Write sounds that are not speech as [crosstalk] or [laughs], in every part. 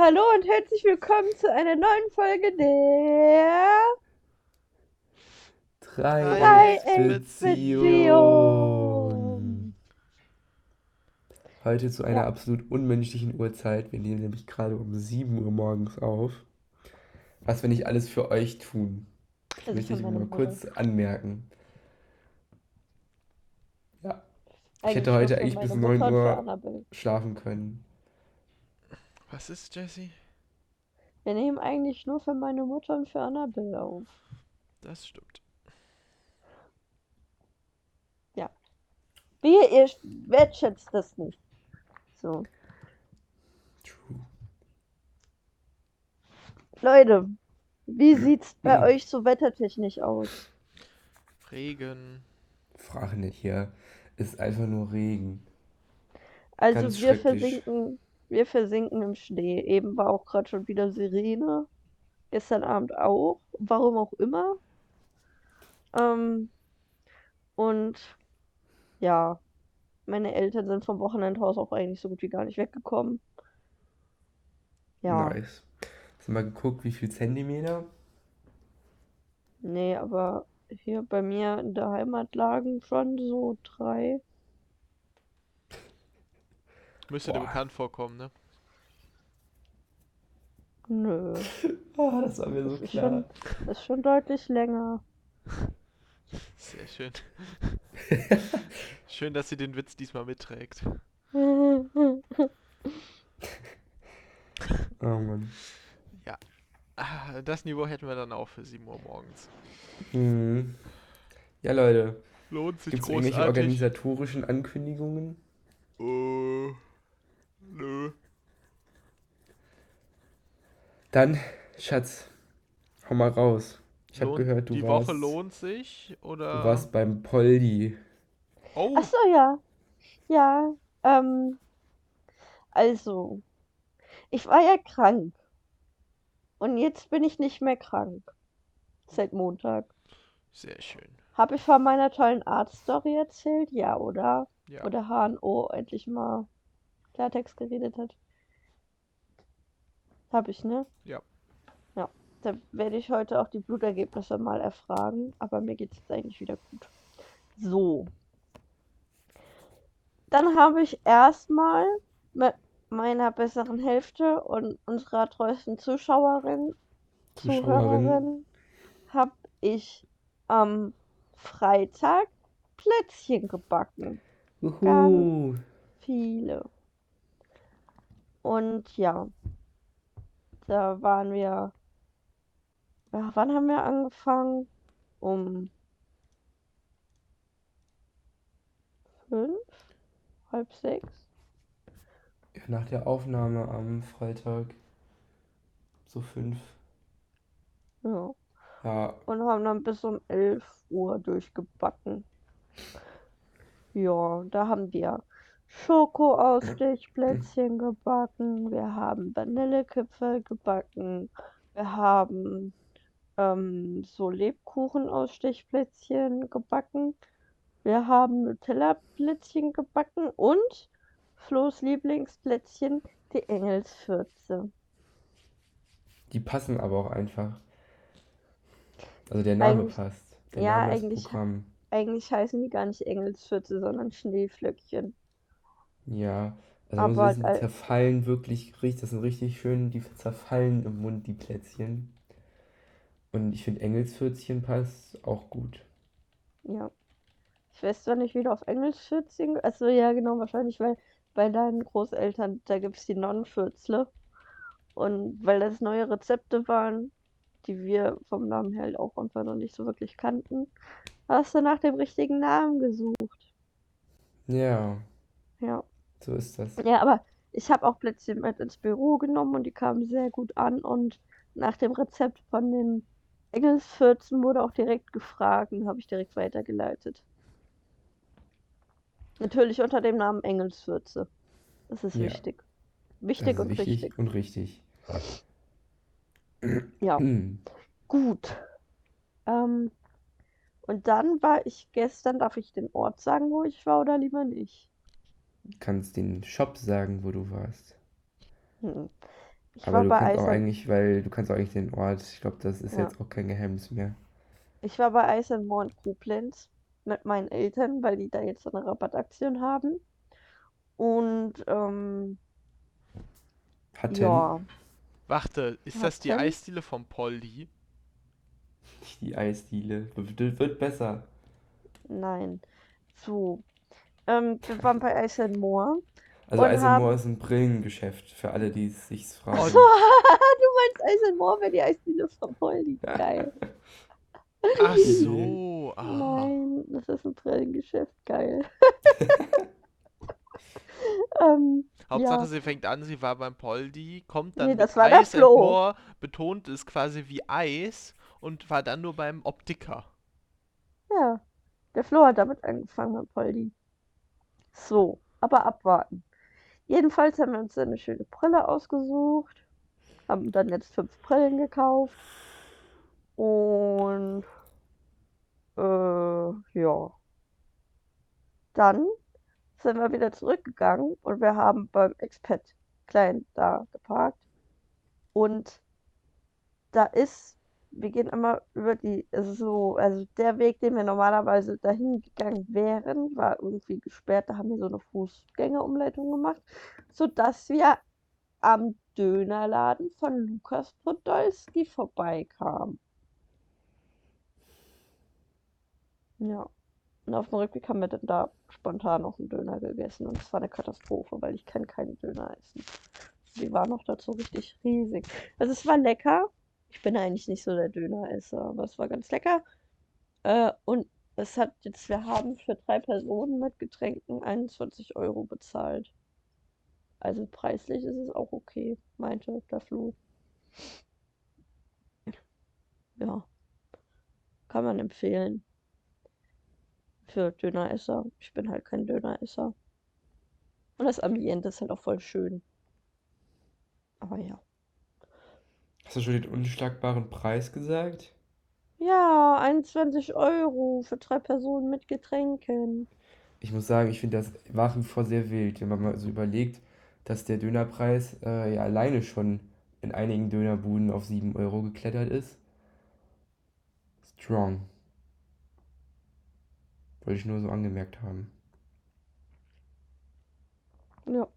Hallo und herzlich willkommen zu einer neuen Folge der Dreiecksbeziehung. Heute zu einer Ja. absolut unmenschlichen Uhrzeit. Wir nehmen nämlich gerade um 7 Uhr morgens auf. Was wir nicht alles für euch tun, Das möchte ich mal kurz anmerken. Ja, ich hätte Eigentlich heute eigentlich bis meine 9 Mutter und für Uhr schlafen können. Was ist, Jesse? Wir nehmen eigentlich nur für meine Mutter und für Annabelle auf. Das stimmt. Wie, ihr wertschätzt das nicht. So. True. Leute, wie sieht's bei [clears throat] euch so wettertechnisch aus? Regen. Frage nicht hier. Ist einfach nur Regen. Also Ganz wir versinken, wir versinken im Schnee. Eben war auch gerade schon wieder Sirene. Gestern Abend auch. Warum auch immer. Ähm, und ja, meine Eltern sind vom Wochenendhaus auch eigentlich so gut wie gar nicht weggekommen. Ja, Nice. Hast du mal geguckt, wie viel Zentimeter? nee, aber hier bei mir in der Heimat lagen schon so drei. Müsste dir bekannt vorkommen, ne? Nö, [laughs] Oh, das war mir so das ist klar. schon, das ist schon deutlich länger. Sehr schön. Schön, dass sie den Witz diesmal mitträgt. [laughs] Oh Mann. Ah, das Niveau hätten wir dann auch für 7 Uhr morgens. Hm. Ja, Leute, Lohnt sich gibt es irgendwelche großartig. organisatorischen Ankündigungen? Äh, nö. Dann, Schatz, hau mal raus. Ich habe gehört, du die warst, Woche lohnt sich, oder? du warst beim Poldi. Oh, Ach so, ja. Ja, ähm, also, ich war ja krank. Und jetzt bin ich nicht mehr krank. Seit Montag. sehr schön. Habe ich von meiner tollen Arztstory erzählt? Ja, oder? Ja. Wo der HNO endlich mal Klartext geredet hat. Habe ich, ne? Ja. Ja. Da werde ich heute auch die Blutergebnisse mal erfragen, aber mir geht es jetzt eigentlich wieder gut. So. Dann habe ich erstmal mit meiner besseren Hälfte und unserer treuesten Zuschauerin, Zuschauerin. Zuhörerin, habe ich am Freitag Plätzchen gebacken. Uhu. Viele. Und ja, da waren wir. Ja, wann haben wir angefangen? Um fünf? Halb sechs? Ja, nach der Aufnahme am Freitag. So fünf. Ja. Ja, Und haben dann bis um 11 Uhr durchgebacken. Ja, da haben wir Schokoausstechplätzchen gebacken, wir haben Vanillekipferl gebacken, wir haben ähm, so Lebkuchenausstechplätzchen gebacken, wir haben Nutella-Plätzchen gebacken und Flo's Lieblingsplätzchen, die Engelsfürze. die passen aber auch einfach. Also der Name Eigentlich- passt. Der ja, Name eigentlich-. Eigentlich heißen die gar nicht Engelsfürze, sondern Schneeflöckchen. Ja, also Aber man muss wissen, die geil. zerfallen wirklich richtig, das sind richtig schön, die zerfallen im Mund, die Plätzchen. Und ich finde Engelsfürzchen passt auch gut. Ja. Ich weiß zwar nicht, wie du auf Engelsfürzchen. Also ja, genau, wahrscheinlich, weil bei deinen Großeltern, da gibt es die Nonnenfürzle. Und weil das neue Rezepte waren, die wir vom Namen her halt auch einfach noch nicht so wirklich kannten, hast du nach dem richtigen Namen gesucht. Ja, Ja. So ist das. Ja, aber ich habe auch Plätzchen mit ins Büro genommen und die kamen sehr gut an. Und nach dem Rezept von den Engelsfürzen wurde auch direkt gefragt und habe ich direkt weitergeleitet. Natürlich unter dem Namen Engelsfürze. Das ist Ja. wichtig. Wichtig ist und wichtig richtig. und richtig. Ja, [clears throat] gut. Ähm, und dann war ich gestern, darf ich den Ort sagen, wo ich war oder lieber nicht? Kannst den Shop sagen, wo du warst. Hm. Ich Aber war du bei kannst auch Ice and, eigentlich, weil du kannst auch eigentlich den Ort, ich glaube, das ist ja. jetzt auch kein Geheimnis mehr. Ich war bei Ice and More in Koblenz mit meinen Eltern, weil die da jetzt so eine Rabattaktion haben. Und ähm, Hatten, ja, Warte, ist das die hatten. Eisdiele vom Poldi? nicht die Eisdiele. Wird, wird besser. Nein. So. Ähm, wir waren bei Ice and More Also und Ice and More ist ein Brillengeschäft, für alle, die es sich Ach [laughs] so, fragen. du meinst Ice and More, wenn die Eisdiele von Poldi. Geil. [laughs] ach Nee. so. Ah. Nein, das ist ein Brillengeschäft. Geil. [laughs] Ähm, Hauptsache, ja. sie fängt an, sie war beim Poldi, kommt Nee, dann mit das war der Eis. More, betont es quasi wie Eis und war dann nur beim Optiker. Ja. Der Flo hat damit angefangen mit Poldi. So, aber abwarten. Jedenfalls haben wir uns eine schöne Brille ausgesucht, haben dann jetzt fünf Brillen gekauft und äh, ja. Dann sind wir wieder zurückgegangen und wir haben beim Expat Klein da geparkt und da ist, wir gehen immer über die, also so, also der Weg, den wir normalerweise dahin gegangen wären, war irgendwie gesperrt. Da haben wir so eine Fußgängerumleitung gemacht, sodass wir am Dönerladen von Lukas Podolski vorbeikamen. Ja. Und auf dem Rückweg haben wir dann da spontan noch einen Döner gegessen und es war eine Katastrophe, weil ich kann keinen Döner essen. Die war noch dazu richtig riesig. Also es war lecker. Ich bin eigentlich nicht so der Döneresser, aber es war ganz lecker. Äh, und es hat jetzt, wir haben für drei Personen mit Getränken 21 Euro bezahlt. Also preislich ist es auch okay, meinte der Flo. Ja, kann man empfehlen. Für Döneresser. Ich bin halt kein Döneresser. Und das Ambiente ist halt auch voll schön. Aber ja. Hast du schon den unschlagbaren Preis gesagt? Ja, 21 Euro für drei Personen mit Getränken. Ich muss sagen, ich finde das nach wie vor sehr wild, wenn man mal so überlegt, dass der Dönerpreis äh, ja alleine schon in einigen Dönerbuden auf 7 Euro geklettert ist. Strong. Wollte ich nur so angemerkt haben. Ja.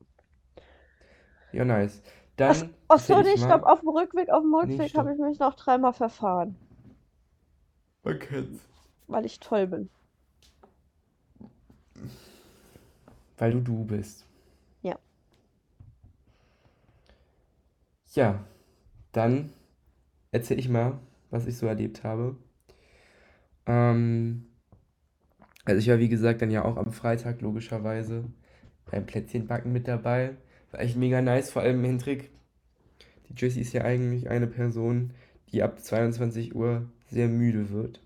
Ja, nice. Ach, Dann ach so, erzähl nee, ich mal. auf dem Rückweg, auf dem Nee, Rückweg habe stopp. ich mich noch dreimal verfahren, Man kennt's. weil ich toll bin. Weil du du bist. Ja. Ja, dann erzähl ich mal, was ich so erlebt habe. Ähm, also ich war wie gesagt dann ja auch am Freitag logischerweise beim Plätzchenbacken mit dabei. War echt mega nice, vor allem Hendrik. Die Jessie ist ja eigentlich eine Person, die ab 22 Uhr sehr müde wird.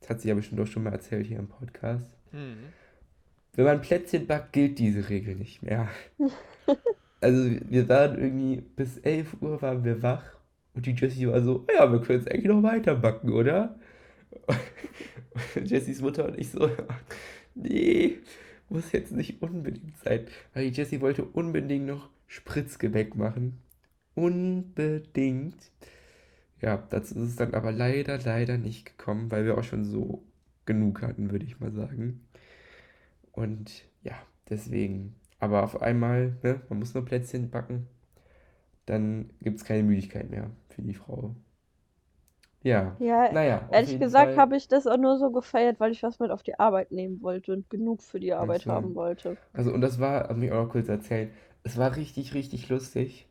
Das hat sie ja bestimmt auch schon mal erzählt hier im Podcast. Hm. Wenn man Plätzchen backt, gilt diese Regel nicht mehr. [laughs] Also wir waren irgendwie bis 11 Uhr waren wir wach und die Jessie war so, ja, wir können jetzt eigentlich noch weiter backen, oder? [laughs] Und Jessies Mutter und ich so, [laughs] nee, muss jetzt nicht unbedingt sein. Weil die Jessie wollte unbedingt noch Spritzgebäck machen. Unbedingt. Ja, dazu ist es dann aber leider, leider nicht gekommen, weil wir auch schon so genug hatten, würde ich mal sagen. Und ja, deswegen. Aber auf einmal, ne, man muss nur Plätzchen backen. Dann gibt es keine Müdigkeit mehr für die Frau. Ja, Ja, naja, auf ehrlich jeden gesagt Fall. habe ich das auch nur so gefeiert, weil ich was mit auf die Arbeit nehmen wollte und genug für die Arbeit so. haben wollte. Also, und das war, habe ich auch noch kurz erzählt, es war richtig, richtig lustig,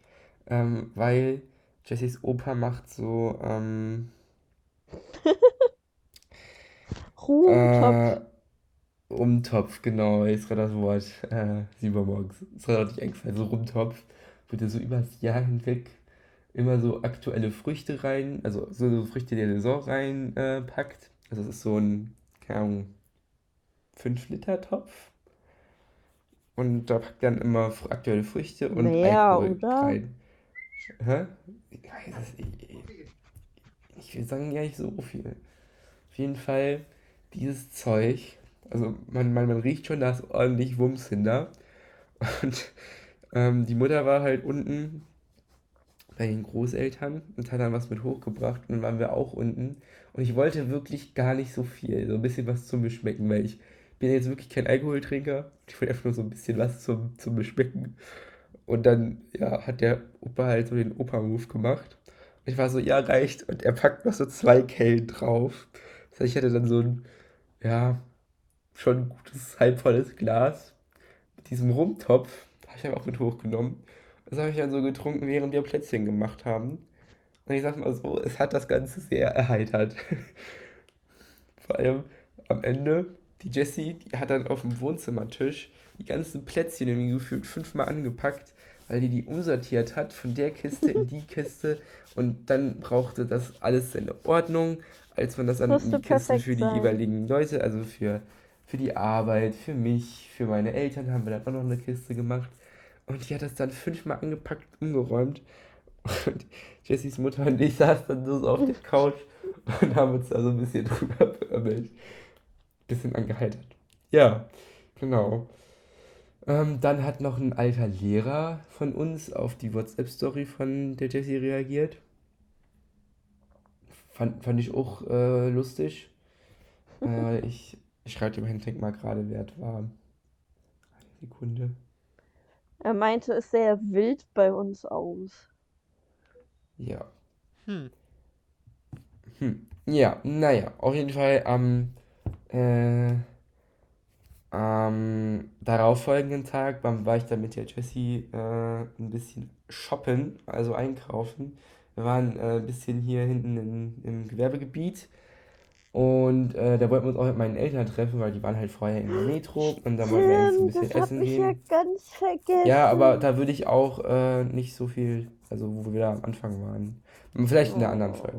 ähm, weil Jessys Opa macht so, ähm, [laughs] äh, Umtopf, genau, ist gerade das Wort, äh, sieben Uhr morgens, ist gerade nicht eingefallen, so Rumtopf, wo der so über das Jahr hinweg immer so aktuelle Früchte rein, also so, so Früchte der Saison rein äh. Also es ist so ein, keine Ahnung, 5-Liter-Topf. Und da packt dann immer aktuelle Früchte und Mehr, Alkohol oder? rein. Hä? Ich will sagen, ja nicht so viel. Auf jeden Fall dieses Zeug, also man, man, man riecht schon, da ist ordentlich Wumms hinter. Und ähm, die Mutter war halt unten bei den Großeltern und hat dann was mit hochgebracht und dann waren wir auch unten. Und ich wollte wirklich gar nicht so viel, so ein bisschen was zum Beschmecken, weil ich bin jetzt wirklich kein Alkoholtrinker. Ich wollte einfach nur so ein bisschen was zum, zum Beschmecken. Und dann, ja, hat der Opa halt so den Opa-Move gemacht. Und ich war so, ja, reicht. Und er packt noch so zwei Kellen drauf. Das heißt, ich hatte dann so ein, ja, schon gutes halbvolles Glas mit diesem Rumtopf. Habe ich einfach auch mit hochgenommen. Das habe ich dann so getrunken, während wir Plätzchen gemacht haben. Und ich sag mal so, es hat das Ganze sehr erheitert. [laughs] Vor allem am Ende, die Jessie, die hat dann auf dem Wohnzimmertisch die ganzen Plätzchen irgendwie gefühlt fünfmal angepackt, weil die die umsortiert hat von der Kiste in die [laughs] Kiste und dann brauchte das alles seine Ordnung, als man das in die Kisten für die sein. jeweiligen Leute, also für, für die Arbeit, für mich, für meine Eltern haben wir dann auch noch eine Kiste gemacht und die hat das dann fünfmal angepackt, umgeräumt und Jessys Mutter und ich saßen dann so auf der Couch und haben uns da so ein bisschen drüber beömmelt. Bisschen angeheitert. Ja, genau. Ähm, dann hat noch ein alter Lehrer von uns auf die WhatsApp-Story von der Jessie reagiert. Fand, fand ich auch äh, lustig. [laughs] äh, ich ich schreibe dem Hendrik mal gerade, wer es war. Eine Sekunde. Er meinte, es sähe wild bei uns aus. Ja. Hm. Hm. Ja, naja, auf jeden Fall am, äh, am darauffolgenden Tag war ich dann mit der Jessie äh, ein bisschen shoppen, also einkaufen. Wir waren äh, ein bisschen hier hinten in, im Gewerbegebiet und äh, da wollten wir uns auch mit meinen Eltern treffen, weil die waren halt vorher in der Metro und dann wollten wir jetzt ein bisschen das essen ich gehen. ja ganz vergessen. Ja, aber da würde ich auch äh, nicht so viel, also wo wir da am Anfang waren. Vielleicht in der anderen Oh. Folge.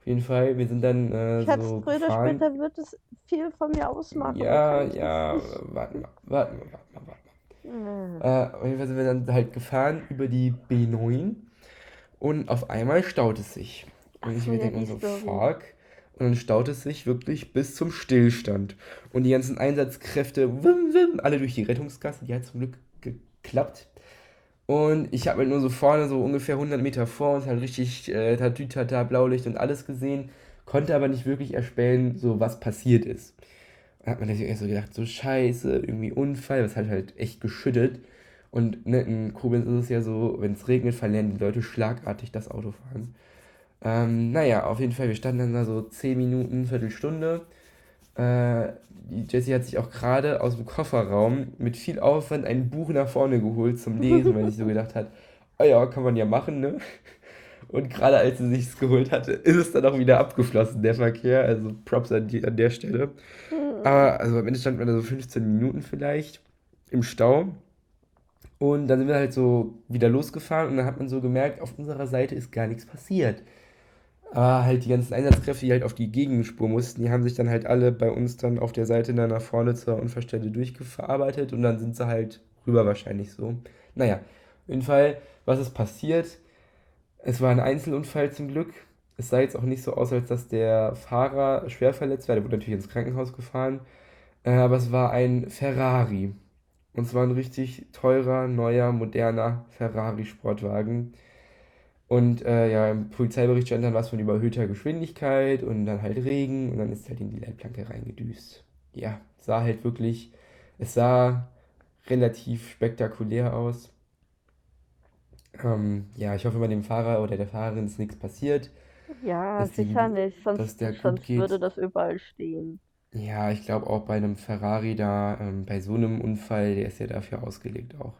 Auf jeden Fall, wir sind dann äh, Schatz, so früher oder später wird es viel von mir ausmachen. Ja, ich ja, warten mal, warten mal, warten mal, warten Hm. mal. Äh, auf jeden Fall sind wir dann halt gefahren über die B9 und auf einmal staut es sich. Und Ach ich mir denke so, fuck. Und dann staut es sich wirklich bis zum Stillstand. Und die ganzen Einsatzkräfte, wim, wim, alle durch die Rettungsgasse, die hat zum Glück geklappt. Und ich habe halt nur so vorne, so ungefähr 100 Meter vor uns, halt richtig äh, Tatütata, Blaulicht und alles gesehen, konnte aber nicht wirklich erspähen, so was passiert ist. Da hat man sich erst so gedacht, so scheiße, irgendwie Unfall, das hat halt echt geschüttet. Und ne, in Koblenz ist es ja so, wenn es regnet, verlernen die Leute schlagartig das Autofahren. Ähm, naja, auf jeden Fall, wir standen dann da so 10 Minuten, Viertelstunde. Äh, Jessie hat sich auch gerade aus dem Kofferraum mit viel Aufwand ein Buch nach vorne geholt zum Lesen, weil sie so gedacht hat, oh ja, kann man ja machen, ne? Und gerade als sie sich's geholt hatte, ist es dann auch wieder abgeflossen, der Verkehr. Also Props an, die, an der Stelle. Aber also am Ende standen wir da so 15 Minuten vielleicht im Stau. Und dann sind wir halt so wieder losgefahren und dann hat man so gemerkt, auf unserer Seite ist gar nichts passiert. Aber halt die ganzen Einsatzkräfte, die halt auf die Gegenspur mussten, die haben sich dann halt alle bei uns dann auf der Seite dann nach vorne zur Unfallstelle durchgearbeitet und dann sind sie halt rüber wahrscheinlich so. Naja, auf jeden Fall, was ist passiert? Es war ein Einzelunfall zum Glück. Es sah jetzt auch nicht so aus, als dass der Fahrer schwer verletzt war. Der wurde natürlich ins Krankenhaus gefahren. Äh, aber es war ein Ferrari. Und zwar ein richtig teurer, neuer, moderner Ferrari-Sportwagen. Und äh, ja, im Polizeibericht stand dann was von überhöhter Geschwindigkeit und dann halt Regen und dann ist halt in die Leitplanke reingedüst. Ja, sah halt wirklich, es sah relativ spektakulär aus. Ähm, ja, ich hoffe, bei dem Fahrer oder der Fahrerin ist nichts passiert. Ja, dass die- sicher nicht, sonst, sonst würde das überall stehen. Ja, ich glaube auch bei einem Ferrari da, ähm, bei so einem Unfall, der ist ja dafür ausgelegt auch.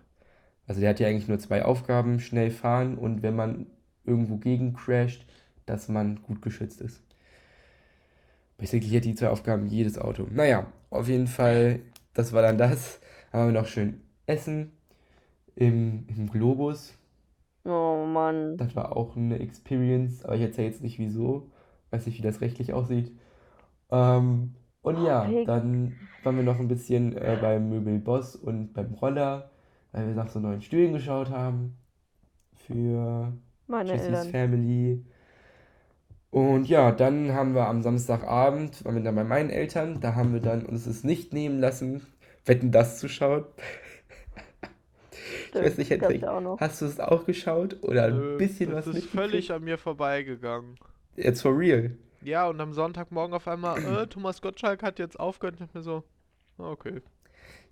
Also der hat ja eigentlich nur zwei Aufgaben, schnell fahren und wenn man irgendwo gegen crasht, dass man gut geschützt ist. Basically hat die zwei Aufgaben jedes Auto. Naja, auf jeden Fall, das war dann das. Haben wir noch schön Essen im, im Globus. Oh Mann. Das war auch eine Experience, aber ich erzähle jetzt nicht wieso. Weiß nicht, wie das rechtlich aussieht. Ähm, und ja, Pig. dann waren wir noch ein bisschen äh, beim Möbelboss und beim Roller, weil wir nach so neuen Stühlen geschaut haben. Für Meine Jessys Eltern. Family. Und ja, dann haben wir am Samstagabend, waren wir dann bei meinen Eltern, da haben wir dann uns es nicht nehmen lassen, Wetten das zu schauen. Stimmt, weiß nicht, Hendrik, ja auch noch. hast du es auch geschaut oder ein Nö, bisschen das was ist völlig an mir vorbeigegangen. Jetzt for real. Ja, und am Sonntagmorgen auf einmal, äh, Thomas Gottschalk hat jetzt aufgehört. Ich dachte mir so, ah, okay.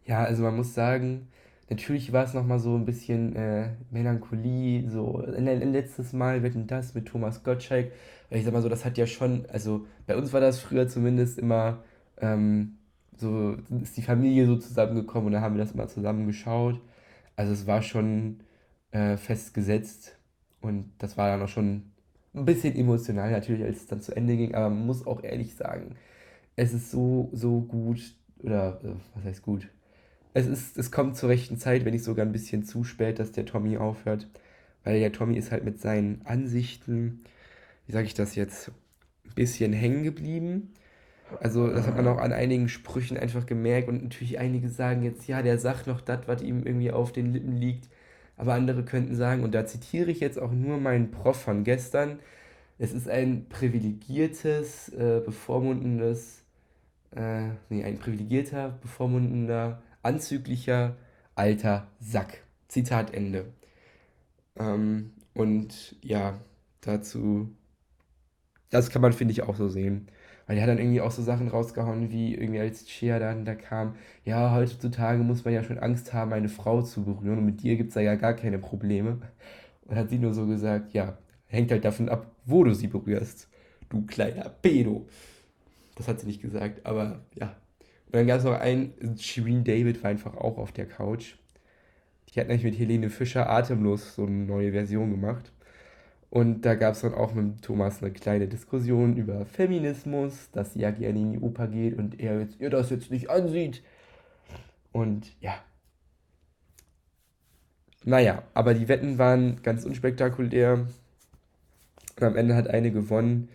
Ja, also man muss sagen, natürlich war es nochmal so ein bisschen äh, Melancholie, so ein, letztes Mal Wetten das mit Thomas Gottschalk. Ich sag mal so, das hat ja schon, also bei uns war das früher zumindest immer ähm, so, ist die Familie so zusammengekommen und dann haben wir das immer zusammen geschaut. Also es war schon äh, festgesetzt und das war dann auch schon ein bisschen emotional natürlich, als es dann zu Ende ging, aber man muss auch ehrlich sagen, es ist so, so gut, oder äh, was heißt gut? Es ist, es kommt zur rechten Zeit, wenn nicht sogar ein bisschen zu spät, dass der Tommy aufhört. Weil der Tommy ist halt mit seinen Ansichten, wie sage ich das jetzt, ein bisschen hängen geblieben. Also, das hat man auch an einigen Sprüchen einfach gemerkt. Und natürlich einige sagen jetzt, ja, der sagt noch das, was ihm irgendwie auf den Lippen liegt. Aber andere könnten sagen, und da zitiere ich jetzt auch nur meinen Prof von gestern, es ist ein privilegiertes, äh, bevormundendes, äh, nee, ein privilegierter, bevormundender, anzüglicher, alter Sack. Zitat Ende. Ähm, und ja, dazu, das kann man, finde ich, auch so sehen. Weil er hat dann irgendwie auch so Sachen rausgehauen, wie irgendwie als Chia dann da kam, ja, heutzutage muss man ja schon Angst haben, eine Frau zu berühren und mit dir gibt es da ja gar keine Probleme. Und hat sie nur so gesagt, ja, hängt halt davon ab, wo du sie berührst, du kleiner Pedo. Das hat sie nicht gesagt, aber ja. Und dann gab es noch einen, Shireen David war einfach auch auf der Couch. Die hat nämlich mit Helene Fischer atemlos so eine neue Version gemacht. Und da gab es dann auch mit Thomas eine kleine Diskussion über Feminismus, dass sie ja gerne in die Oper geht und er jetzt, ihr das jetzt nicht ansieht. Und ja. Naja, aber die Wetten waren ganz unspektakulär. Und am Ende hat eine gewonnen,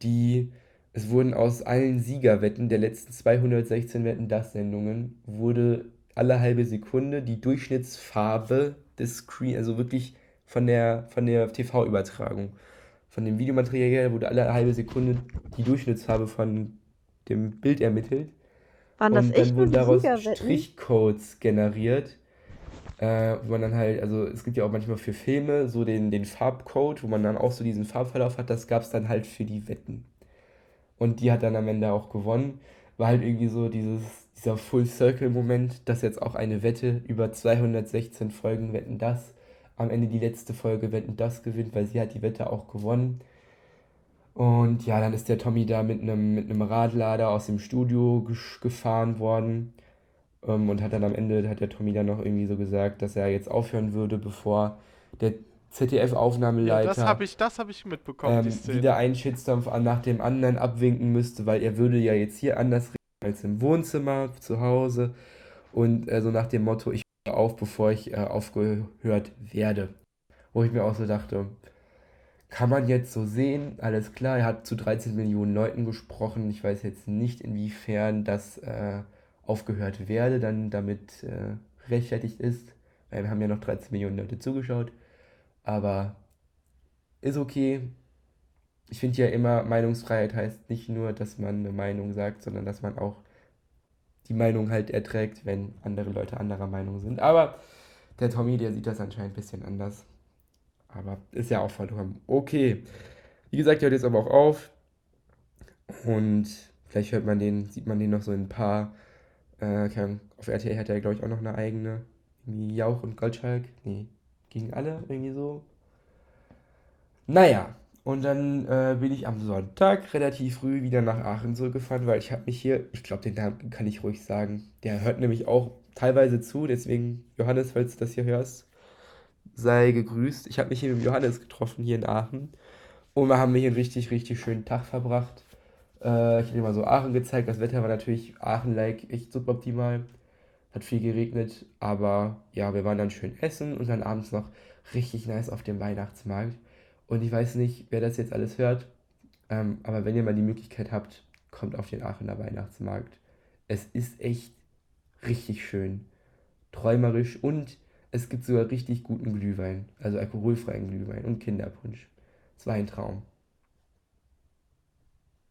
die, es wurden aus allen Siegerwetten der letzten 216 Wetten das Sendungen, wurde alle halbe Sekunde die Durchschnittsfarbe des Screen, also wirklich von der, von der TV-Übertragung. Von dem Videomaterial wurde alle halbe Sekunde die Durchschnittsfarbe von dem Bild ermittelt. Waren das Und echt dann wurden daraus Siegerwetten? Strichcodes generiert. Äh, wo man dann halt, also es gibt ja auch manchmal für Filme so den, den Farbcode, wo man dann auch so diesen Farbverlauf hat, das gab es dann halt für die Wetten. Und die hat dann am Ende auch gewonnen. War halt irgendwie so dieses, dieser Full-Circle-Moment, dass jetzt auch eine Wette über 216 Folgen Wetten das am Ende die letzte Folge Wetten das gewinnt, weil sie hat die Wette auch gewonnen. Und ja, dann ist der Tommy da mit einem mit Radlader aus dem Studio gefahren worden. Ähm, und hat dann am Ende, hat der Tommy dann noch irgendwie so gesagt, dass er jetzt aufhören würde, bevor der Ja, ZDF-Aufnahmeleiter das habe ich, das habe ich mitbekommen, die ähm, Szene. wieder einen Shitstorm nach dem anderen abwinken müsste, weil er würde ja jetzt hier anders reden als im Wohnzimmer zu Hause. Und äh, so nach dem Motto, ich höre auf, bevor ich äh, aufgehört werde. Wo ich mir auch so dachte, kann man jetzt so sehen, alles klar, er hat zu 13 Millionen Leuten gesprochen. Ich weiß jetzt nicht, inwiefern das äh, aufgehört werde, dann damit äh, rechtfertigt ist. Weil wir haben ja noch 13 Millionen Leute zugeschaut. Aber ist okay. Ich finde ja immer, Meinungsfreiheit heißt nicht nur, dass man eine Meinung sagt, sondern dass man auch die Meinung halt erträgt, wenn andere Leute anderer Meinung sind. Aber der Tommy, der sieht das anscheinend ein bisschen anders. Aber ist ja auch vollkommen okay. Wie gesagt, der hört jetzt aber auch auf. Und vielleicht hört man den, sieht man den noch so in ein paar. Äh, auf RTL hat er, glaube ich, auch noch eine eigene. Jauch und Goldschalk. Nee, gegen alle, irgendwie so. Naja, und dann äh, bin ich am Sonntag relativ früh wieder nach Aachen zurückgefahren, weil ich habe mich hier, ich glaube, den Namen kann ich ruhig sagen, der hört nämlich auch teilweise zu, deswegen Johannes, falls du das hier hörst, sei gegrüßt. Ich habe mich hier mit Johannes getroffen, hier in Aachen. Und wir haben hier einen richtig, richtig schönen Tag verbracht. Äh, ich habe dir mal so Aachen gezeigt. Das Wetter war natürlich Aachen-like echt suboptimal. Hat viel geregnet, aber ja, wir waren dann schön essen und dann abends noch richtig nice auf dem Weihnachtsmarkt. Und ich weiß nicht, wer das jetzt alles hört, ähm, aber wenn ihr mal die Möglichkeit habt, kommt auf den Aachener Weihnachtsmarkt. Es ist echt richtig schön, träumerisch und es gibt sogar richtig guten Glühwein, also alkoholfreien Glühwein und Kinderpunsch. Es war ein Traum.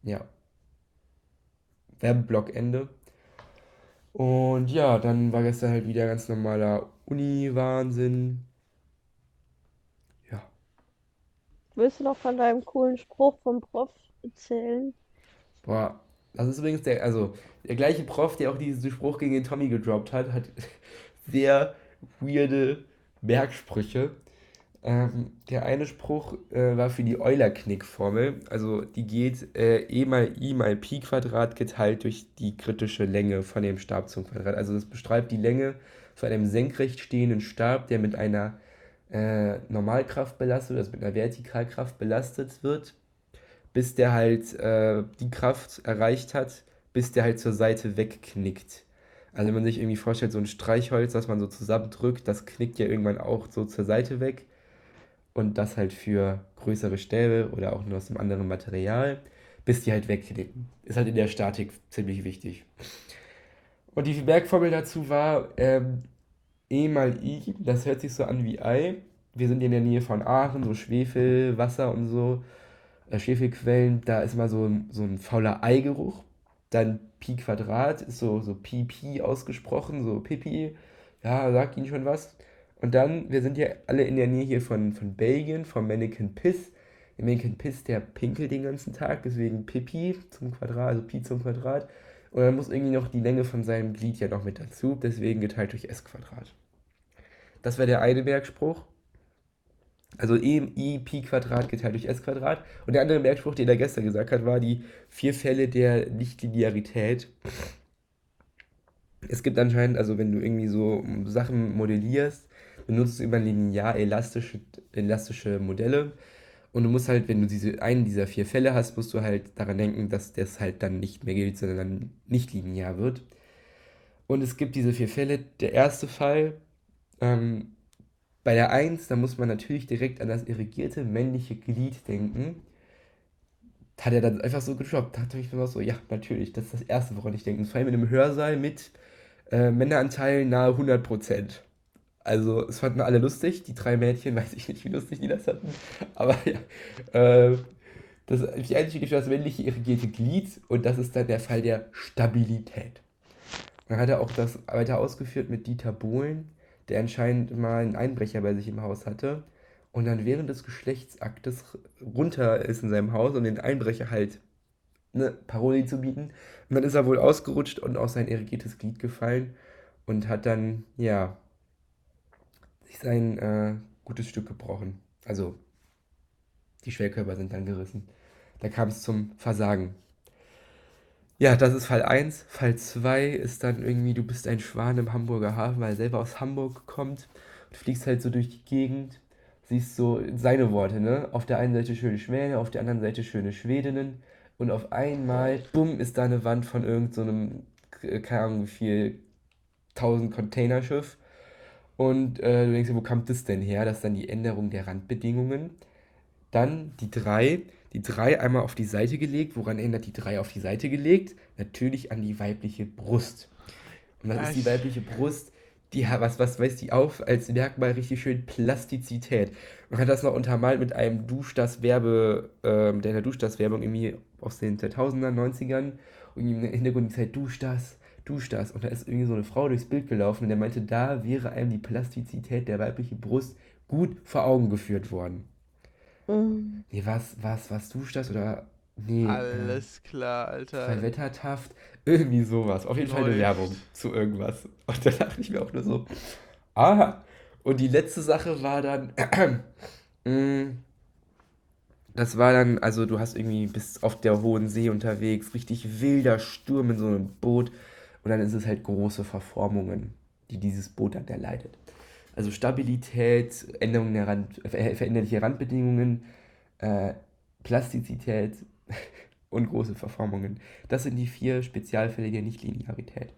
Ja. Werbeblock Ende. Und ja, dann war gestern halt wieder ganz normaler Uni-Wahnsinn. Ja. Willst du noch von deinem coolen Spruch vom Prof erzählen? Boah, das ist übrigens der, also der gleiche Prof, der auch diesen Spruch gegen den Tommy gedroppt hat, hat [laughs] sehr weirde Merksprüche. Ähm, der eine Spruch äh, war für die Euler-Knick-Formel. Also die geht äh, E mal I mal Pi Quadrat geteilt durch die kritische Länge von dem Stab zum Quadrat. Also das beschreibt die Länge von einem senkrecht stehenden Stab, der mit einer äh, Normalkraft belastet, also mit einer Vertikalkraft belastet wird, bis der halt äh, die Kraft erreicht hat, bis der halt zur Seite wegknickt. Also wenn man sich irgendwie vorstellt, so ein Streichholz, das man so zusammendrückt, das knickt ja irgendwann auch so zur Seite weg. Und das halt für größere Stäbe oder auch nur aus einem anderen Material, bis die halt wegknicken. Ist halt in der Statik ziemlich wichtig. Und die Werkformel dazu war ähm, E mal I, das hört sich so an wie Ei. Wir sind in der Nähe von Aachen, so Schwefel, Wasser und so, äh, Schwefelquellen, da ist mal so, so ein fauler Eigeruch. Dann Pi Quadrat ist so, so Pi Pi ausgesprochen, so Pipi. Ja, sagt Ihnen schon was. Und dann, wir sind ja alle in der Nähe hier von, von Belgien, vom Mannequin Piss. Der Mannequin Piss, der pinkelt den ganzen Tag, deswegen Pipi zum Quadrat, also Pi zum Quadrat. Und dann muss irgendwie noch die Länge von seinem Glied ja noch mit dazu, deswegen geteilt durch S Quadrat. Das wäre der eine Merkspruch. Also E, I, Pi Quadrat geteilt durch S Quadrat. Und der andere Merkspruch, den er gestern gesagt hat, war die vier Fälle der Nichtlinearität. Es gibt anscheinend, also wenn du irgendwie so Sachen modellierst, benutzt immer linear elastische, elastische Modelle. Und du musst halt, wenn du diese, einen dieser vier Fälle hast, musst du halt daran denken, dass das halt dann nicht mehr gilt, sondern dann nicht linear wird. Und es gibt diese vier Fälle. Der erste Fall, ähm, bei der 1, da muss man natürlich direkt an das irrigierte männliche Glied denken. Hat er dann einfach so gedroppt. Da dachte ich mir so, ja, natürlich, das ist das Erste, woran ich denke. Vor allem in einem Hörsaal mit äh, Männeranteilen nahe 100%. Also, es fanden alle lustig. Die drei Mädchen, [laughs] weiß ich nicht, wie lustig die das hatten. Aber ja, äh, das, die einzige Geschichte das männliche irrigierte Glied und das ist dann der Fall der Stabilität. Dann hat er auch das weiter ausgeführt mit Dieter Bohlen, der anscheinend mal einen Einbrecher bei sich im Haus hatte und dann während des Geschlechtsaktes runter ist in seinem Haus, um den Einbrecher halt eine Paroli zu bieten. Und dann ist er wohl ausgerutscht und auf sein irrigiertes Glied gefallen und hat dann, ja, sich sein äh, gutes Stück gebrochen. Also, die Schwellkörper sind dann gerissen. Da kam es zum Versagen. Ja, das ist Fall 1. Fall 2 ist dann irgendwie, du bist ein Schwan im Hamburger Hafen, weil er selber aus Hamburg kommt und fliegst halt so durch die Gegend. Siehst so seine Worte, ne? Auf der einen Seite schöne Schwäne, auf der anderen Seite schöne Schwedinnen. Und auf einmal, bumm, ist da eine Wand von irgendeinem, so keine Ahnung wie viel, 1000 Containerschiff. Und äh, du denkst dir, wo kommt das denn her? Das ist dann die Änderung der Randbedingungen. Dann die 3. Die 3 einmal auf die Seite gelegt. Woran ändert die 3 auf die Seite gelegt? Natürlich an die weibliche Brust. Und was ist die weibliche Brust? Die, was, was weist die auf als Merkmal richtig schön Plastizität. Man hat das noch untermalt mit einem Duschdas-Werbe, der in der Duschdas-Werbung irgendwie aus den 2000ern, 90ern. Und im Hintergrund die Zeit Duschdas, Duschdas. Und da ist irgendwie so eine Frau durchs Bild gelaufen und der meinte, da wäre einem die Plastizität der weiblichen Brust gut vor Augen geführt worden. Mhm. Nee, was, was, was Duschdas oder. Nee. Alles klar, Äh, Alter. Verwettertaft. Irgendwie sowas. Auf jeden Fall eine. Werbung zu irgendwas. Und da dachte ich mir auch nur so. Aha. Und die letzte Sache war dann. [clears throat] mm, das war dann, also du hast irgendwie bis auf der hohen See unterwegs, richtig wilder Sturm in so einem Boot. Und dann ist es halt große Verformungen, die dieses Boot dann erleidet. Also Stabilität, Änderung der Rand, ver veränderliche Randbedingungen, äh, Plastizität [laughs] und große Verformungen. Das sind die vier Spezialfälle der Nichtlinearität.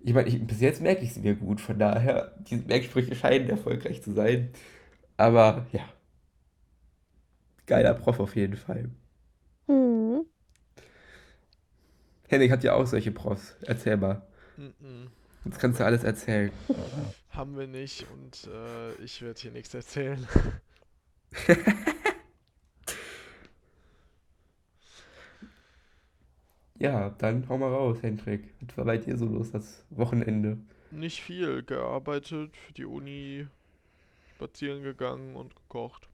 Ich meine, ich, bis jetzt merke ich sie mir gut, von daher, diese Merksprüche scheinen erfolgreich zu sein. Aber ja, geiler Prof auf jeden Fall. Mhm. Henning hat ja auch solche Profs. Erzähl mal. Mm-mm. Jetzt kannst du alles erzählen. Haben wir nicht und äh, ich werde hier nichts erzählen. [laughs] Ja, dann hau mal raus, Hendrik. Was war bei dir so los das Wochenende? Nicht viel, gearbeitet, für die Uni, spazieren gegangen und gekocht.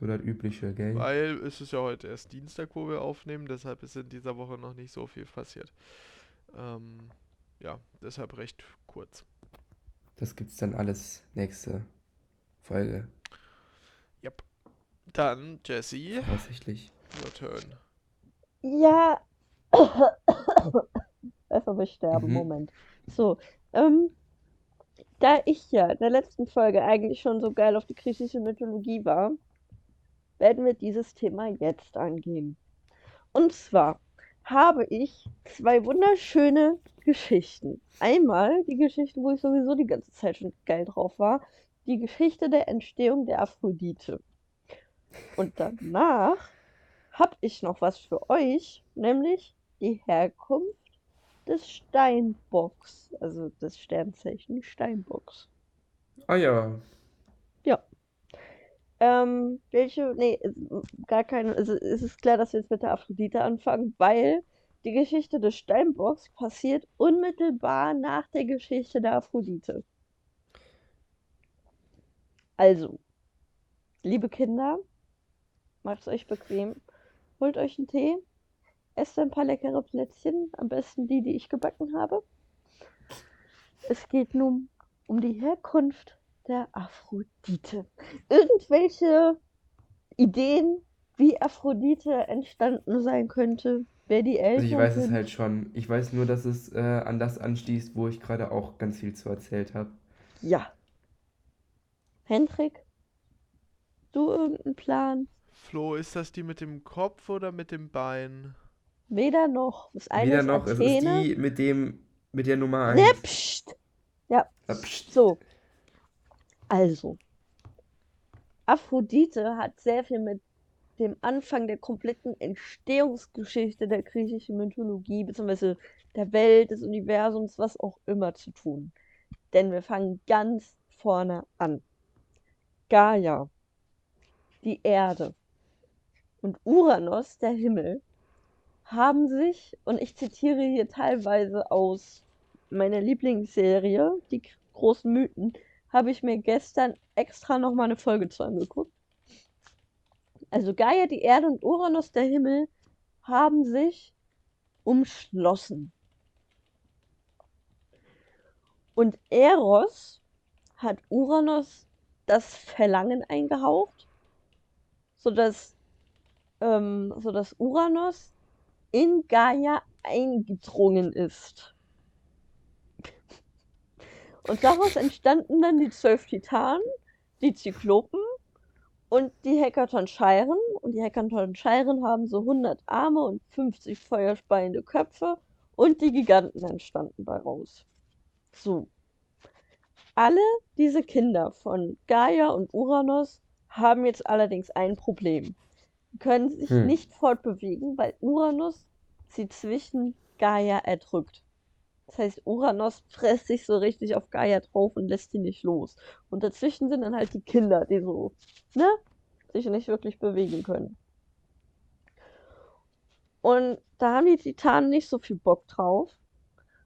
So das Übliche, gell? Weil es ist ja heute erst Dienstag, wo wir aufnehmen, deshalb ist in dieser Woche noch nicht so viel passiert. Ähm, ja, deshalb recht kurz. Das gibt's dann alles nächste Folge, Yep. Dann, Jesse, voraussichtlich. your turn. Ja. [coughs] Einfach mal sterben, Mhm. Moment. So, ähm, da ich ja in der letzten Folge eigentlich schon so geil auf die griechische Mythologie war, werden wir dieses Thema jetzt angehen. Und zwar habe ich zwei wunderschöne Geschichten. Einmal die Geschichte, wo ich sowieso die ganze Zeit schon geil drauf war, die Geschichte der Entstehung der Aphrodite. Und danach habe ich noch was für euch, nämlich die Herkunft des Steinbocks, also des Sternzeichen Steinbocks. Ah ja, Ähm, welche, nee, es- gar keine, also es ist klar, dass wir jetzt mit der Aphrodite anfangen, weil die Geschichte des Steinbocks passiert unmittelbar nach der Geschichte der Aphrodite. Also, liebe Kinder, macht's euch bequem, holt euch einen Tee, esst ein paar leckere Plätzchen, am besten die, die ich gebacken habe. Es geht nun um die Herkunft der Aphrodite. Irgendwelche Ideen, wie Aphrodite entstanden sein könnte, wer die also ich Eltern weiß es sind? halt schon. Ich weiß nur, dass es äh, an das anstießt, wo ich gerade auch ganz viel zu erzählt habe. Ja. Hendrik, du irgendeinen Plan? Flo, ist das die mit dem Kopf oder mit dem Bein? Weder noch. Das eine Weder ist noch, es ist Athene. die mit dem, mit der Nummer Ne, 1. pst. Ja, Psst. so. Also, Aphrodite hat sehr viel mit dem Anfang der kompletten Entstehungsgeschichte der griechischen Mythologie, beziehungsweise der Welt, des Universums, was auch immer zu tun. Denn wir fangen ganz vorne an. Gaia, die Erde und Uranus, der Himmel, haben sich, und ich zitiere hier teilweise aus meiner Lieblingsserie, die großen Mythen, habe ich mir gestern extra nochmal eine Folge zu angeguckt. Also Gaia, die Erde und Uranus, der Himmel, haben sich umschlossen. Und Eros hat Uranus das Verlangen eingehaucht, sodass, ähm, sodass Uranus in Gaia eingedrungen ist. Und daraus entstanden dann die zwölf Titanen, die Zyklopen und die Hekatoncheiren. Und die Hekatoncheiren haben so 100 Arme und 50 feuerspeiende Köpfe. Und die Giganten entstanden daraus. So. Alle diese Kinder von Gaia und Uranus haben jetzt allerdings ein Problem. Sie können sich Hm. nicht fortbewegen, weil Uranus sie zwischen Gaia erdrückt. Das heißt, Uranus fresst sich so richtig auf Gaia drauf und lässt sie nicht los. Und dazwischen sind dann halt die Kinder, die so, ne, sich nicht wirklich bewegen können. Und da haben die Titanen nicht so viel Bock drauf.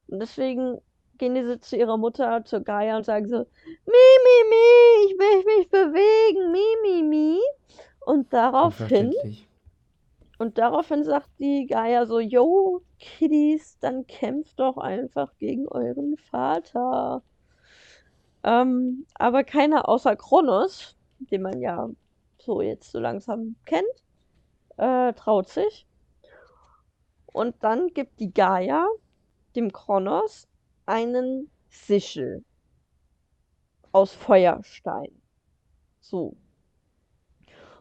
Und deswegen gehen die zu ihrer Mutter, zur Gaia und sagen so, Mi, mi, mi, ich will mich bewegen, mi, mi, mi. Und daraufhin. Und daraufhin sagt die Gaia so, yo, Kiddies, dann kämpft doch einfach gegen euren Vater. Ähm, aber keiner außer Kronos, den man ja so jetzt so langsam kennt, äh, traut sich. Und dann gibt die Gaia dem Kronos einen Sichel aus Feuerstein. So.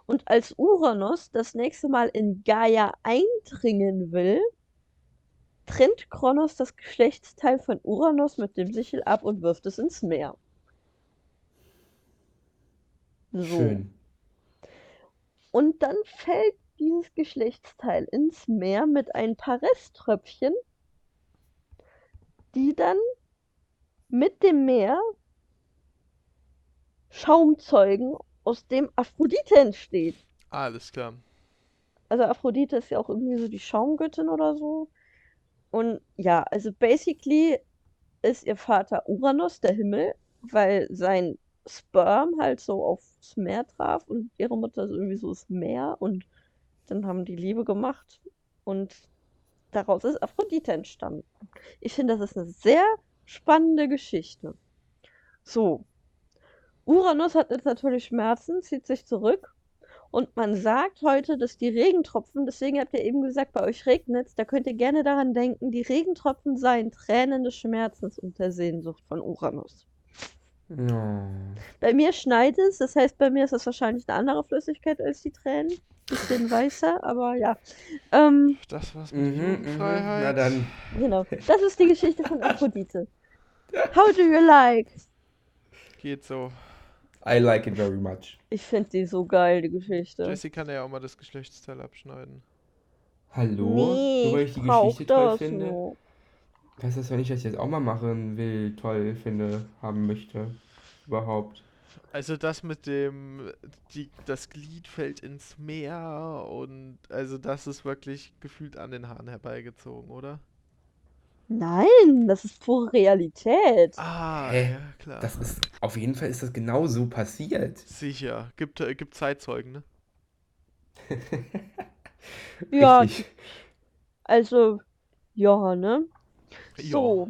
Und als Uranus das nächste Mal in Gaia eindringen will, trennt Kronos das Geschlechtsteil von Uranus mit dem Sichel ab und wirft es ins Meer. So. Schön. Und dann fällt dieses Geschlechtsteil ins Meer mit ein paar Resttröpfchen, die dann mit dem Meer Schaum zeugen, aus dem Aphrodite entsteht. Alles klar. Also Aphrodite ist ja auch irgendwie so die Schaumgöttin oder so. Und ja, also basically ist ihr Vater Uranus, der Himmel, weil sein Sperm halt so aufs Meer traf und ihre Mutter ist irgendwie so das Meer und dann haben die Liebe gemacht und daraus ist Aphrodite entstanden. Ich finde, das ist eine sehr spannende Geschichte. So, Uranus hat jetzt natürlich Schmerzen, zieht sich zurück und man sagt heute, dass die Regentropfen, deswegen habt ihr eben gesagt, bei euch regnet es, da könnt ihr gerne daran denken, die Regentropfen seien Tränen des Schmerzens und der Sehnsucht von Uranus. Ja. Bei mir schneit es, das heißt, bei mir ist das wahrscheinlich eine andere Flüssigkeit als die Tränen. Bisschen weißer, aber ja. Ähm, Das war's mit Mhm, mhm. Na Jugendfreiheit. dann. genau. Das ist die Geschichte von Aphrodite. How do you like? Geht so. I like it very much. Ich finde die so geil, die Geschichte. Jessie kann ja auch mal das Geschlechtsteil abschneiden. Hallo? Nee, Nur weil ich ich die Geschichte toll das finde. nur. Heißt das dass ich das auch mal machen will, toll finde, haben möchte. Überhaupt. Also das mit dem, die, das Glied fällt ins Meer und also das ist wirklich gefühlt an den Haaren herbeigezogen, oder? Nein, das ist pure Realität. Ah, Hä? ja, klar. Das ist, auf jeden Fall ist das genau so passiert. Sicher. Gibt, äh, gibt Zeitzeugen, ne? [laughs] Ja, also, ja, ne? Ja. So.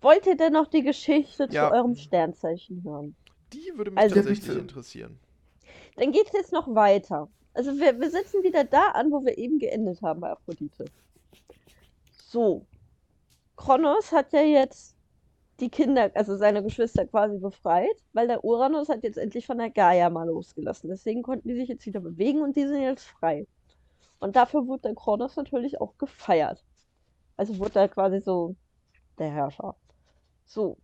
Wollt ihr denn noch die Geschichte Ja. zu eurem Sternzeichen hören? Die würde mich Also- tatsächlich Bitte. interessieren. Dann geht es jetzt noch weiter. Also wir, wir sitzen wieder da an, wo wir eben geendet haben bei Aphrodite. So. Kronos hat ja jetzt die Kinder, also seine Geschwister quasi befreit, weil der Uranus hat jetzt endlich von der Gaia mal losgelassen. Deswegen konnten die sich jetzt wieder bewegen und die sind jetzt frei. Und dafür wurde der Kronos natürlich auch gefeiert. Also wurde er quasi so der Herrscher. So.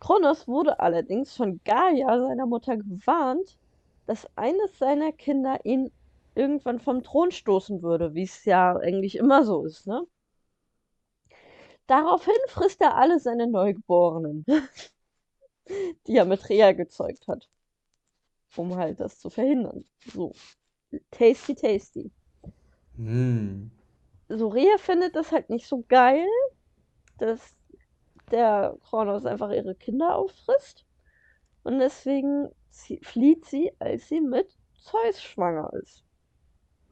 Kronos wurde allerdings von Gaia, seiner Mutter, gewarnt, dass eines seiner Kinder ihn irgendwann vom Thron stoßen würde, wie es ja eigentlich immer so ist, ne? Daraufhin frisst er alle seine Neugeborenen, [laughs] die er mit Rhea gezeugt hat, um halt das zu verhindern. So, tasty, tasty. Hm. So, Rhea findet das halt nicht so geil, dass der Kronos einfach ihre Kinder auffrisst. Und deswegen flieht sie, als sie mit Zeus schwanger ist.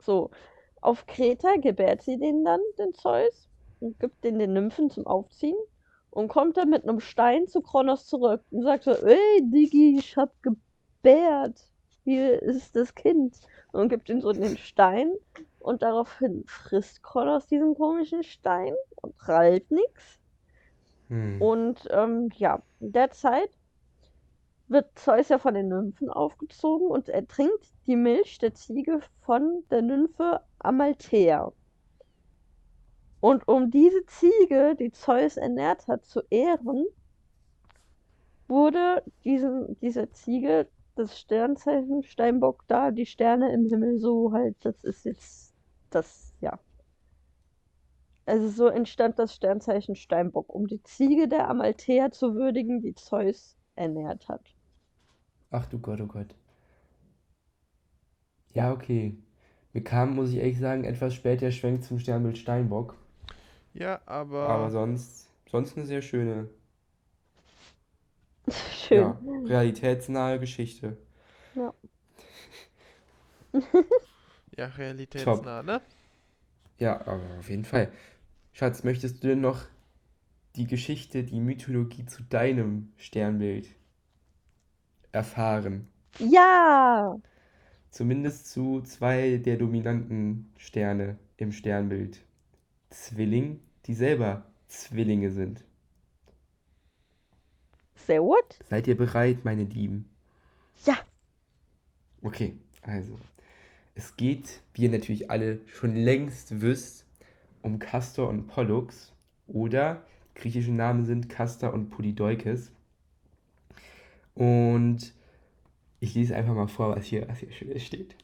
So, auf Kreta gebärt sie den dann, den Zeus, und gibt den den Nymphen zum Aufziehen und kommt dann mit einem Stein zu Kronos zurück und sagt so, ey, Digi, ich hab gebärt. Hier ist das Kind. Und gibt ihm so den Stein und daraufhin frisst Kronos diesen komischen Stein und prallt nichts. Hm. Und ähm, ja, in der Zeit wird Zeus ja von den Nymphen aufgezogen und er trinkt die Milch der Ziege von der Nymphe Amalthea. Und um diese Ziege, die Zeus ernährt hat, zu ehren, wurde diesem, dieser Ziege das Sternzeichen Steinbock da, die Sterne im Himmel so halt, das ist jetzt das, ja. Also so entstand das Sternzeichen Steinbock, um die Ziege der Amalthea zu würdigen, die Zeus ernährt hat. Ach du Gott, oh Gott. Ja, okay. Mir kam, muss ich ehrlich sagen, etwas spät der Schwenk zum Sternbild Steinbock. Ja, aber, Aber sonst, sonst eine sehr schöne, [laughs] Schön. ja, realitätsnahe Geschichte. ja, [laughs] realitätsnah, ne? Ja, aber auf jeden Fall. Schatz, möchtest du denn noch die Geschichte, die Mythologie zu deinem Sternbild erfahren? Ja! Zumindest zu zwei der dominanten Sterne im Sternbild. Zwilling, die selber Zwillinge sind. Say what? Seid ihr bereit, meine Lieben? Ja. Okay, also. Es geht, wie ihr natürlich alle schon längst wisst, um Castor und Pollux oder griechische Namen sind Castor und Polydeukes. Und ich lese einfach mal vor, was hier, was hier schön steht.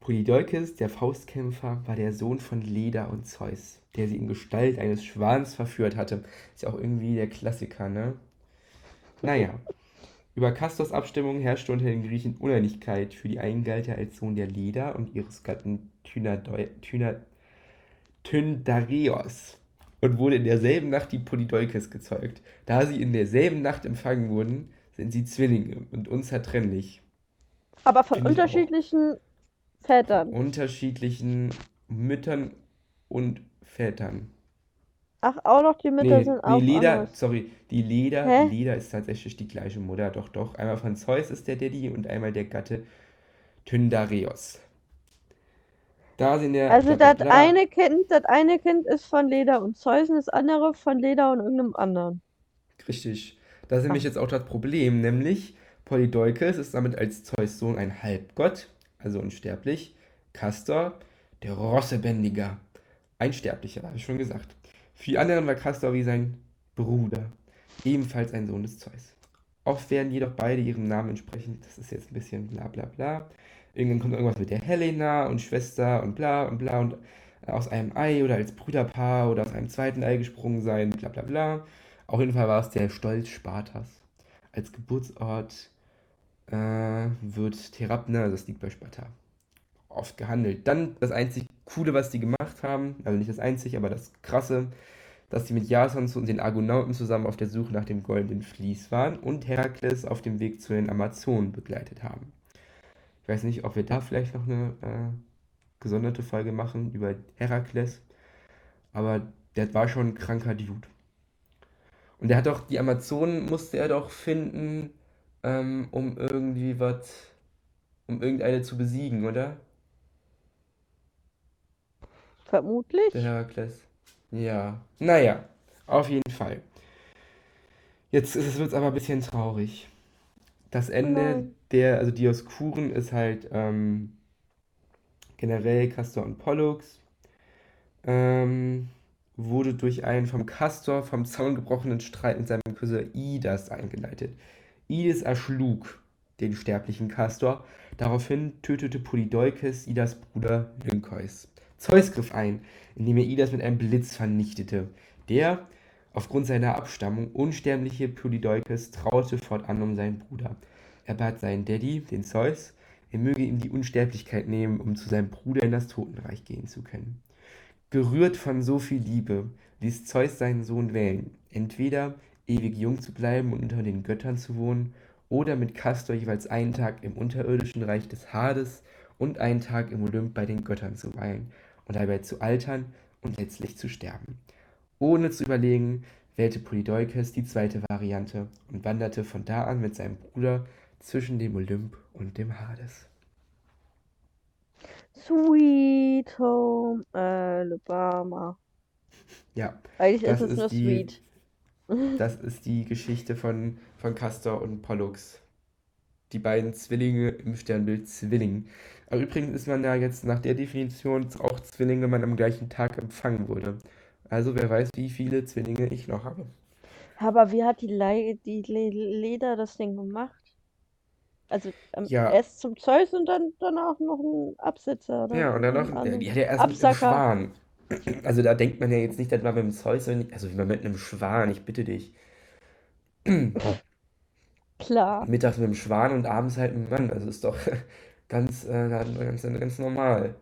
Polydeukes, der Faustkämpfer, war der Sohn von Leda und Zeus, der sie in Gestalt eines Schwans verführt hatte. Ist ja auch irgendwie der Klassiker, ne? Naja. Über Castors Abstimmung herrschte unter den Griechen Uneinigkeit. Für die einen galt er als Sohn der Leda und ihres Gatten Tyndareos und wurde in derselben Nacht die Polydeukes gezeugt. Da sie in derselben Nacht empfangen wurden, sind sie Zwillinge und unzertrennlich. Aber von auch. unterschiedlichen Vätern. Unterschiedlichen Müttern und Vätern. Ach, auch noch die Mütter Nee, sind nee, auch Leda, anders. sorry, die Leda, Hä? Leda ist tatsächlich die gleiche Mutter, doch, doch. Einmal von Zeus ist der Daddy und einmal der Gatte Tyndareos. Da sind der Also das eine Kind, das eine Kind ist von Leda und Zeus und das andere von Leda und irgendeinem anderen. Richtig. Da ist nämlich jetzt auch das Problem, nämlich Polydeukes ist damit als Zeus Sohn ein Halbgott, also unsterblich. Castor, der Rossebändiger, ein Sterblicher, habe ich schon gesagt. Für die anderen war Castor wie sein Bruder, ebenfalls ein Sohn des Zeus. Oft werden jedoch beide ihrem Namen entsprechend, das ist jetzt ein bisschen bla bla bla. Irgendwann kommt irgendwas mit der Helena und Schwester und bla und bla und aus einem Ei oder als Brüderpaar oder aus einem zweiten Ei gesprungen sein, bla bla bla. Auf jeden Fall war es der Stolz Spartas. Als Geburtsort äh, wird Therapne, also das liegt bei Sparta, oft gehandelt. Dann das einzig Coole, was die gemacht haben, also nicht das einzig, aber das Krasse, dass sie mit Jason und den Argonauten zusammen auf der Suche nach dem goldenen Vlies waren und Herakles auf dem Weg zu den Amazonen begleitet haben. Ich weiß nicht, ob wir da vielleicht noch eine äh, gesonderte Folge machen über Herakles, aber der war schon ein kranker Dude. Und der hat doch, die Amazonen musste er doch finden, ähm, um irgendwie was, um irgendeine zu besiegen, oder? Vermutlich. Der Herakles. Ja. Naja, auf jeden Fall. Jetzt ist es wird's aber ein bisschen traurig. Das Ende Nein. der, also Dioskuren ist halt ähm, generell Castor und Pollux. Ähm, wurde durch einen vom Castor vom Zaun gebrochenen Streit mit seinem Cousin Idas eingeleitet. Idas erschlug den sterblichen Castor. Daraufhin tötete Polydeukes Idas Bruder Lynkeus. Zeus griff ein, indem er Idas mit einem Blitz vernichtete. Der, aufgrund seiner Abstammung, unsterbliche Polydeukes traute fortan um seinen Bruder. Er bat seinen Daddy, den Zeus, er möge ihm die Unsterblichkeit nehmen, um zu seinem Bruder in das Totenreich gehen zu können. Gerührt von so viel Liebe, ließ Zeus seinen Sohn wählen, entweder ewig jung zu bleiben und unter den Göttern zu wohnen, oder mit Castor jeweils einen Tag im unterirdischen Reich des Hades und einen Tag im Olymp bei den Göttern zu weilen und dabei zu altern und letztlich zu sterben. Ohne zu überlegen, wählte Polydeukes die zweite Variante und wanderte von da an mit seinem Bruder zwischen dem Olymp und dem Hades. Sweet Home Alabama. Ja, Eigentlich ist es nur die- Sweet. das ist die Geschichte von, von Castor und Pollux. Die beiden Zwillinge im Sternbild Zwilling. Aber übrigens ist man ja jetzt nach der Definition auch Zwilling, wenn man am gleichen Tag empfangen wurde. Also wer weiß, wie viele Zwillinge ich noch habe. Aber wie hat die, Le die Le Leder das Ding gemacht? Also ähm, Ja. erst zum Zeus und dann danach noch ein Absetzer, oder? Ja, und dann noch, die hat ja erst mit Absacker. Schwan. Also da denkt man ja jetzt nicht, dass man mit dem Zeus, also wie man mit einem Schwan, ich bitte dich. Klar. Mittags mit dem Schwan und abends halt mit dem Mann. Also ist doch [laughs] ganz, äh, ganz, ganz normal.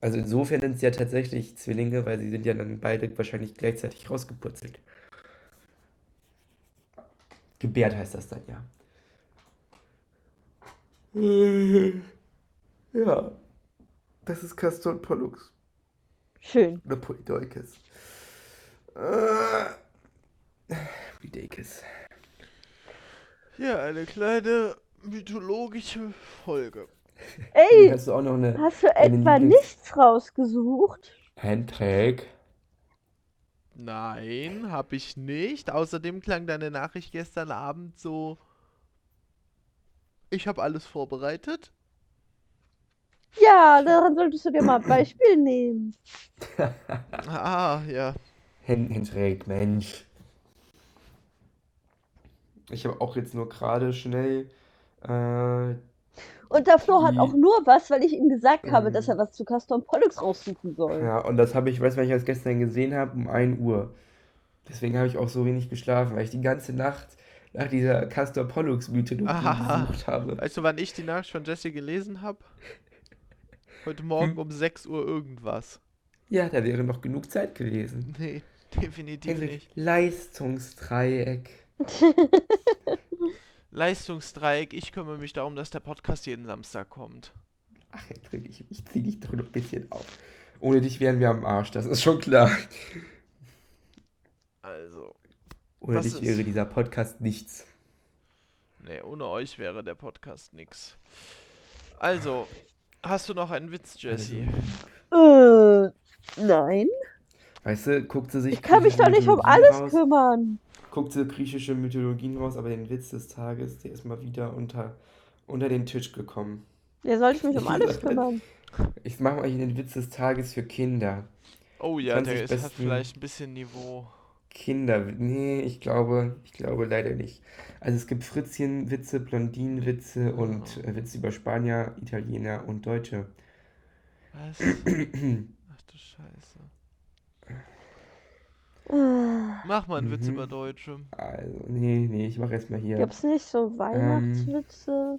Also insofern sind es ja tatsächlich Zwillinge, weil sie sind ja dann beide wahrscheinlich gleichzeitig rausgepurzelt. Gebärt heißt das dann ja. [laughs] Ja, das ist Castor und Pollux. Schön. Oder Polydeukes. Äh, Polydeukes. Ja, eine kleine mythologische Folge. [laughs] Ey, Hast du auch noch eine hast du deine etwa Lieblings- nichts rausgesucht? Handtag? Nein, hab ich nicht. Außerdem klang deine Nachricht gestern Abend so. Ich habe alles vorbereitet. Ja, daran solltest du dir mal ein Beispiel nehmen. [laughs] Ah, ja. Handtag, Mensch. Ich habe auch jetzt nur gerade schnell äh, Und der Flo hat auch nur was, weil ich ihm gesagt habe, Mhm. dass er was zu Castor und Pollux raussuchen soll. Ja, und das habe ich, weiß wann ich das gestern gesehen habe, um 1 Uhr. Deswegen habe ich auch so wenig geschlafen, weil ich die ganze Nacht nach dieser Castor Pollux Mythologie [laughs] Ah. gesucht habe. Weißt du, wann ich die Nachricht von Jesse gelesen habe? Heute Morgen Hm? um 6 Uhr irgendwas. Ja, da wäre noch genug Zeit gewesen. Nee, definitiv Henrik, nicht. Leistungsdreieck. [laughs] Leistungsdreieck, ich kümmere mich darum, dass der Podcast jeden Samstag kommt. Ach, Hendrik, ich, ich zieh dich doch noch ein bisschen auf. Ohne dich wären wir am Arsch, das ist schon klar. Also, Ohne dich ist? wäre dieser Podcast nichts. nee, ohne euch wäre der Podcast nix. Also, hast du noch einen Witz, Jesse? Also, Äh, nein. weißt du, guckt sie sich Ich kann mich doch nicht um alles raus, kümmern. Guckt sie griechische Mythologien raus, aber den Witz des Tages, der ist mal wieder unter, unter den Tisch gekommen. Ja, soll ich mich um [laughs] alles kümmern? Ich mache mal hier den Witz des Tages für Kinder. Oh ja, 20 der ist, hat vielleicht ein bisschen Niveau. Kinder, nee, ich glaube, ich glaube leider nicht. Also es gibt Fritzchenwitze, Blondinenwitze und äh, Witze über Spanier, Italiener und Deutsche. Was? [clears throat] Ach du Scheiße. Äh, Mach mal einen Witz Mhm. über Deutsche. Also, nee, nee, ich mache erstmal hier. Gibt's nicht so Ähm. Weihnachtswitze?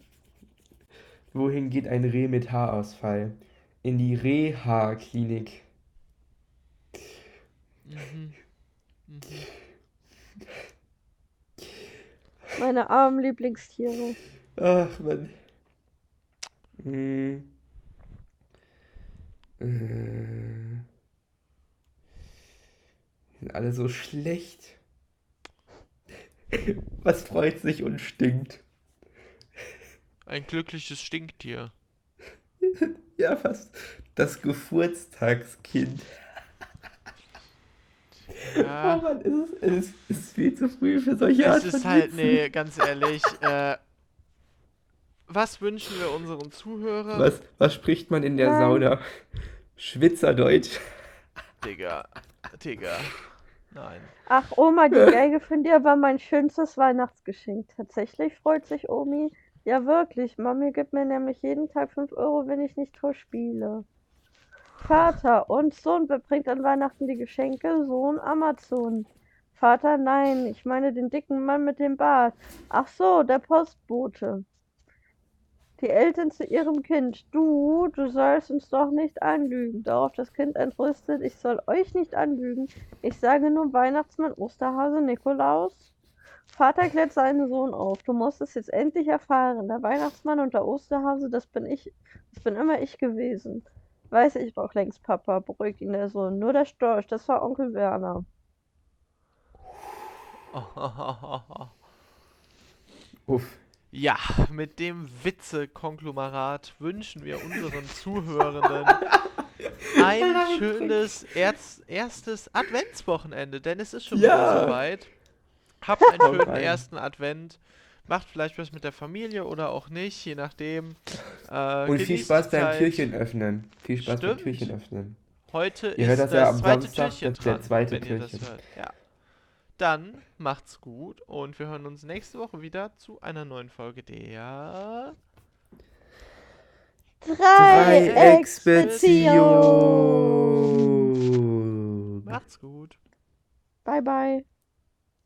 Wohin geht ein Reh mit Haarausfall? In die Reha-Klinik. Mhm. Mhm. Meine armen Lieblingstiere. Ach, Mann. Hm. Äh. Sind alle so schlecht. Was freut sich und stinkt? Ein glückliches Stinktier. [laughs] Ja, fast. Das Geburtstagskind. Oh Ja, Mann, es ist, es ist, es ist viel zu früh für solche Art es ist halt, Witzen. nee, ganz ehrlich, äh, was wünschen wir unseren Zuhörern? Was, was spricht man in der. Sauna? Schwitzerdeutsch. Digga, Digga, nein. Ach, Oma, die [laughs] Geige von dir war mein schönstes Weihnachtsgeschenk. Tatsächlich freut sich Omi. Ja, wirklich. Mami gibt mir nämlich jeden Tag 5 Euro, wenn ich nicht verspiele. Vater und Sohn, wer bringt an Weihnachten die Geschenke? Sohn Amazon. Vater, nein, ich meine den dicken Mann mit dem Bart. Ach so, der Postbote. Die Eltern zu ihrem Kind. Du, du sollst uns doch nicht anlügen. Darauf das Kind entrüstet, ich soll euch nicht anlügen. Ich sage nur Weihnachtsmann, Osterhase, Nikolaus. Vater klärt seinen Sohn auf. Du musst es jetzt endlich erfahren. Der Weihnachtsmann und der Osterhase, das bin ich. Das bin immer ich gewesen. Weiß ich doch längst, Papa, beruhigt ihn der Sohn. Nur der Storch, das war Onkel Werner. [laughs] Uff. Ja, mit dem Witze-Konglomerat wünschen wir unseren Zuhörenden [laughs] ein schönes erz erstes Adventswochenende, denn es ist schon wieder Ja. soweit. Habt einen Haut schönen ersten Advent. Macht vielleicht was mit der Familie oder auch nicht, je nachdem. Äh, Und viel Spaß beim. Türchen öffnen. Viel Spaß beim Stimmt. Türchen öffnen. Heute Ihr ist das ja am zweite Samstag, Türchen das- der dran, zweite das Türchen. Ja. Dann macht's gut und wir hören uns nächste Woche wieder zu einer neuen Folge der Dreiecksbeziehung. Dreiecksbeziehung. Macht's gut. Bye, bye.